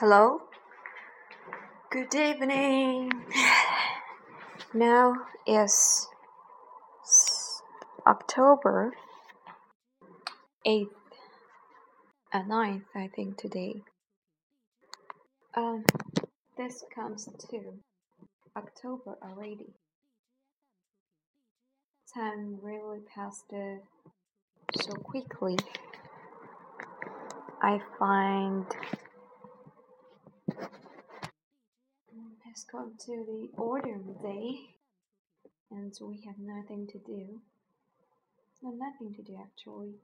Hello. Good evening. Now is October 8th and 9th, I think, today. Um, this comes to October already. Time really passed uh, so quickly. I find has come to the autumn day and we have nothing to do. No, nothing to do actually.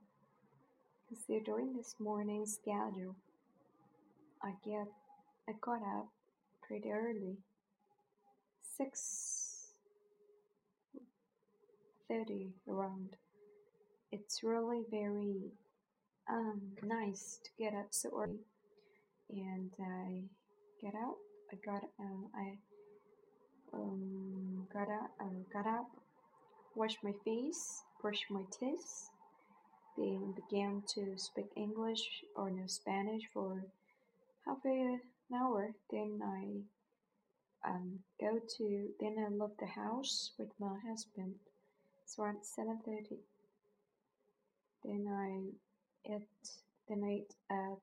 Considering this morning's schedule, I get I got up pretty early. Six thirty around. It's really very um nice to get up so early and I get out I got um, I um, got up, uh, got up, washed my face, brushed my teeth, then began to speak English or no Spanish for half an hour. Then I um, go to then I left the house with my husband. It's around seven thirty. Then I ate then I ate a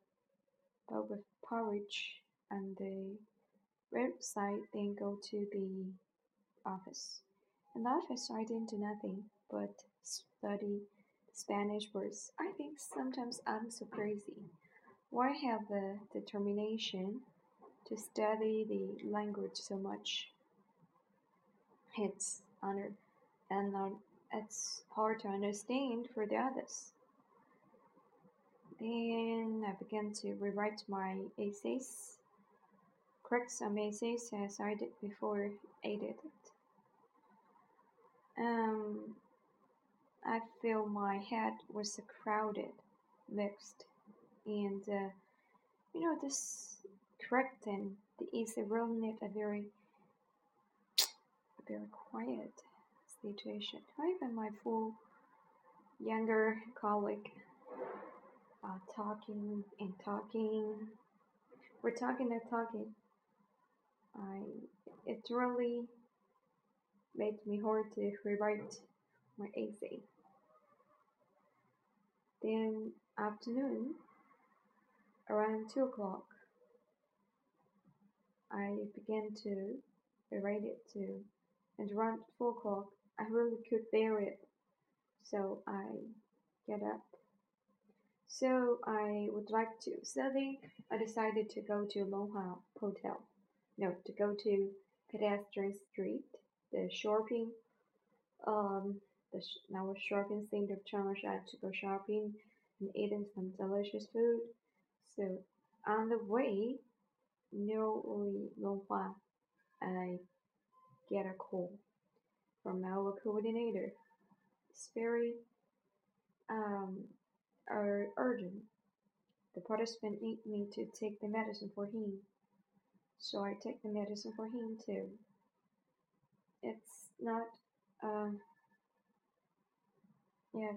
bowl of porridge and the website, then go to the office. In the office, I didn't do nothing but study Spanish words. I think sometimes I'm so crazy. Why have the determination to study the language so much? It's under and uh, it's hard to understand for the others. Then I began to rewrite my essays correct some essays as I did before I did it. Um, I feel my head was crowded, mixed, and uh, you know this correcting the essay really need a very, a very quiet situation. Even my full younger colleague uh, talking and talking. We're talking and talking I it really made me hard to rewrite my essay. Then afternoon, around two o'clock, I began to rewrite it too, and around four o'clock, I really could bear it, so I get up. So I would like to study. I decided to go to Longhua Hotel no, to go to pedestrian street, the shopping, um, the our shopping center Changsha to go shopping and eating some delicious food. So on the way, nearly Longhua, I get a call from our coordinator. It's very um, urgent. The participant need me to take the medicine for him. So I take the medicine for him too. It's not, um, yes.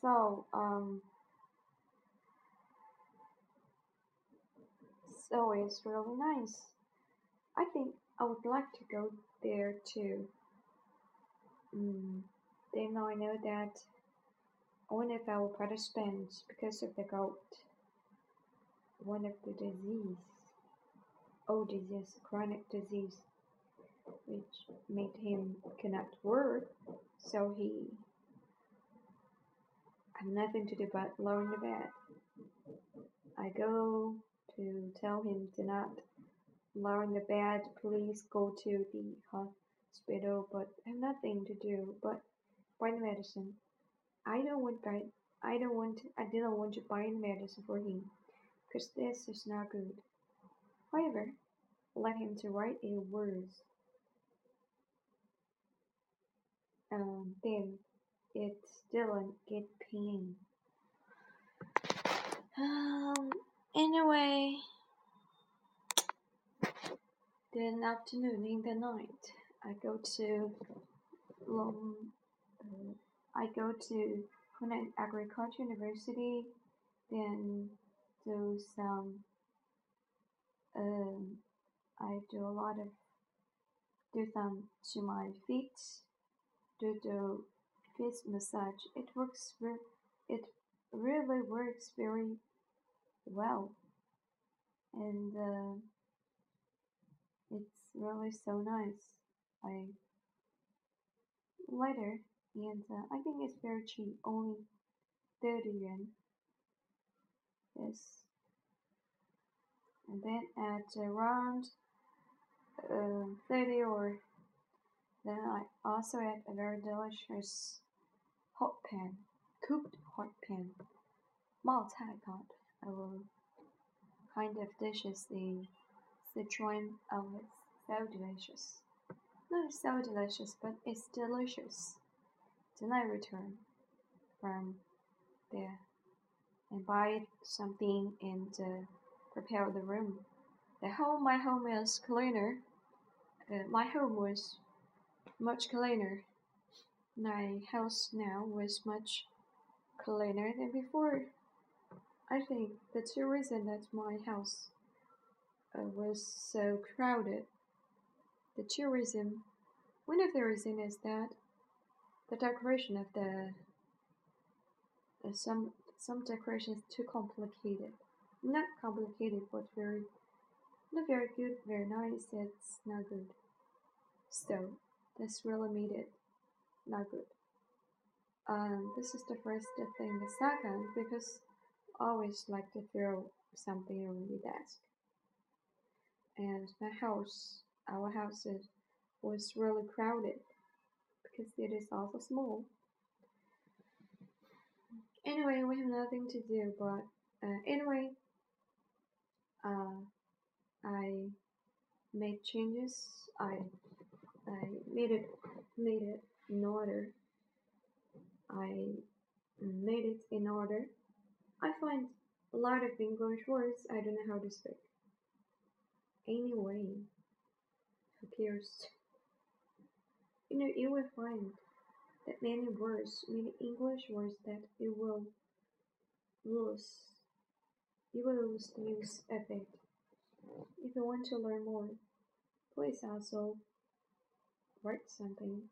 So, um, so it's really nice. I think I would like to go there too. Mm, then I know that one of our participants, because of the gout, one of the disease, old disease, chronic disease, which made him cannot work, so he had nothing to do but the bed. I go to tell him to not in the bed, please go to the hospital, but I have nothing to do but buy the medicine. I don't want buy I don't want I didn't want to buy medicine for him because this is not good. However, let him to write a words. Um, then it still get pain. Um, anyway, then afternoon in the night, I go to long. Uh, I go to I'm agriculture university, then do some um, I do a lot of do some to my feet, do the feet massage. It works it really works very well, and uh, it's really so nice. I later and uh, I think it's very cheap, only 30 yuan. Yes. And then at around uh, 30 or then I also add a very delicious hot pan, cooked hot pan, 冒菜 pot, our kind of dishes the Sichuan it's so delicious. Not so delicious, but it's delicious. Then I return from there and buy something and uh, prepare the room. The home, my home is cleaner. Uh, my home was much cleaner. My house now was much cleaner than before. I think the two reasons that my house uh, was so crowded. The two one of the reasons is that the decoration of the some some is too complicated. Not complicated, but very not very good, very nice. It's not good. So this really made it not good. Um, this is the first thing. The second, because I always like to throw something on the desk. And my house, our house, is, was really crowded because it is also small. Anyway, we have nothing to do, but uh, anyway, uh, I made changes. I I made it made it in order. I made it in order. I find a lot of English words I don't know how to speak. Anyway, who cares? You know, you will find that many words, many English words that you will lose. You will lose the use of it. If you want to learn more, please also write something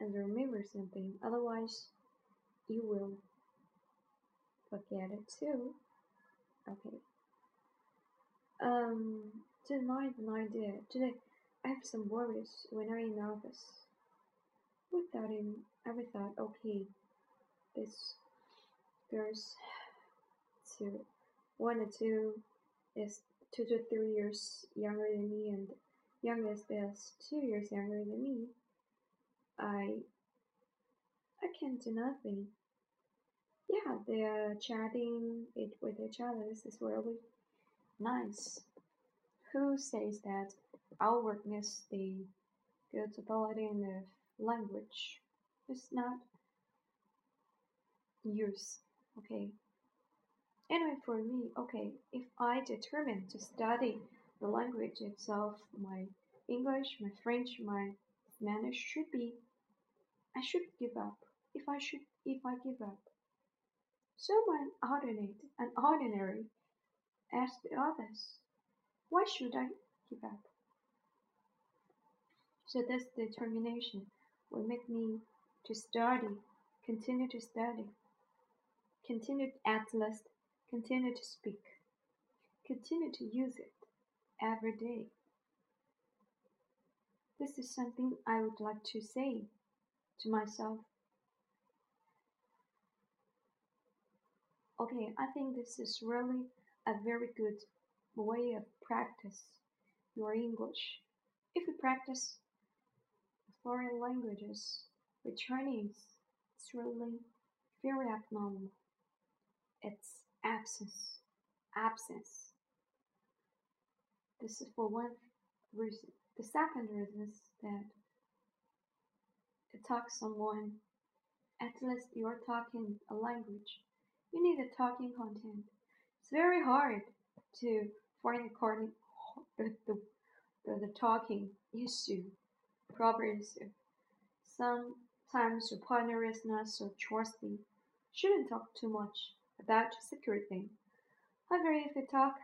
and remember something. Otherwise, you will forget it too. Okay. Um, tonight, an idea. Today, I have some worries when I'm in office without him, I thought, okay, this girl's two, one or two is two to three years younger than me, and youngest is two years younger than me. I I can't do nothing. Yeah, they're chatting it with each other. This is really nice. Who says that outwardness the good ability in the language is not use. Okay. Anyway, for me, okay, if I determine to study the language itself, my English, my French, my Spanish should be, I should give up. If I should, if I give up, someone ordinate and ordinary as the others, why should I give up? So this determination will make me to study, continue to study, continue at least, continue to speak, continue to use it every day. This is something I would like to say to myself. Okay, I think this is really a very good way of practice your English. If you practice foreign languages with Chinese, is really very abnormal. It's absence, absence. This is for one reason. The second reason is that to talk someone, at least you're talking a language, you need a talking content. It's very hard to find the, the, the, the talking issue issue. Sometimes your partner is not so trusty. shouldn't talk too much about thing. However, if you talk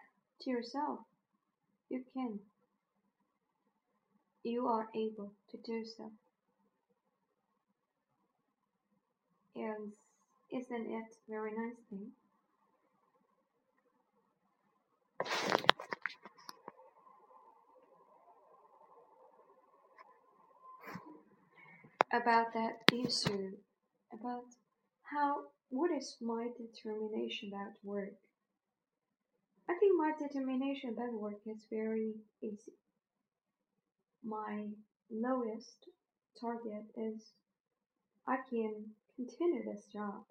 to yourself, you can. You are able to do so. And isn't it very nice thing? About that issue, about how what is my determination about work? I think my determination about work is very easy. My lowest target is I can continue this job.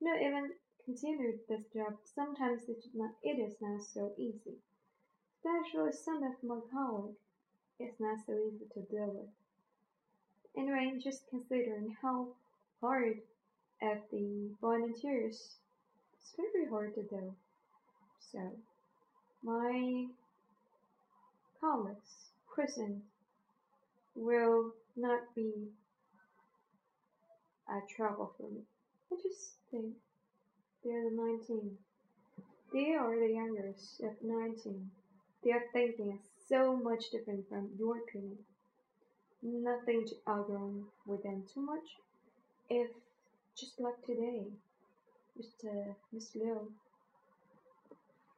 You know, even continue this job, sometimes it is not, it is not so easy. Especially some of my colleagues, it's not so easy to deal with. Anyway, just considering how hard at the volunteers, it's very hard to do. So, my colleagues present will not be a trouble for me. I just think they're the 19. They are the youngest of 19. Their thinking is so much different from your opinion. Nothing to argue with them too much. If just like today, Mr. Miss Liu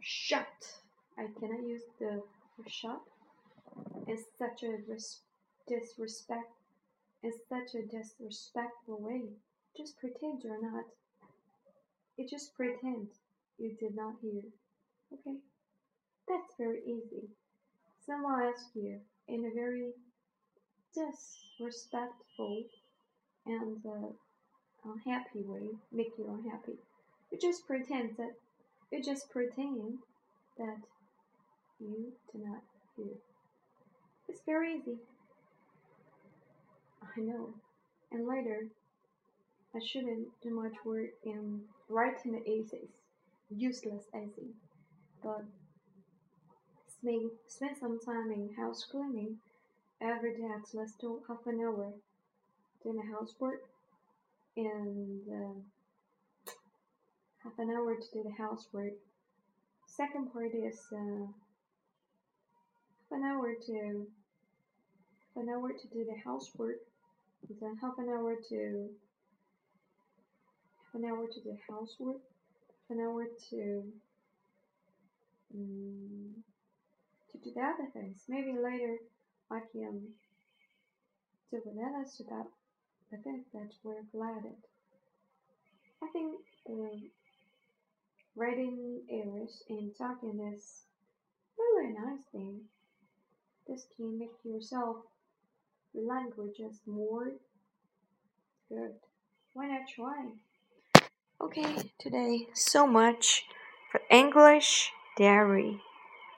shut. I cannot use the shut. in such a res- disrespect in such a disrespectful way. Just pretend you're not. You just pretend you did not hear. Okay? That's very easy. Someone asks you in a very disrespectful and uh, unhappy way, make you unhappy. You just pretend that you just pretend that you do not hear. It's very easy. I know. And later, I shouldn't do much work in writing the essays, useless essay, but spend, spend some time in house cleaning every day at least half an hour doing the housework and uh, half an hour to do the housework. Second part is uh, half an hour to half an hour to do the housework, and then half an hour to half an hour to do the housework, half an hour to um, to do the other things. Maybe later I can do with others about I think that we're glad. I think um, writing errors and talking is really a nice thing. This can make yourself languages more good. Why not try? Okay, today so much for English Diary.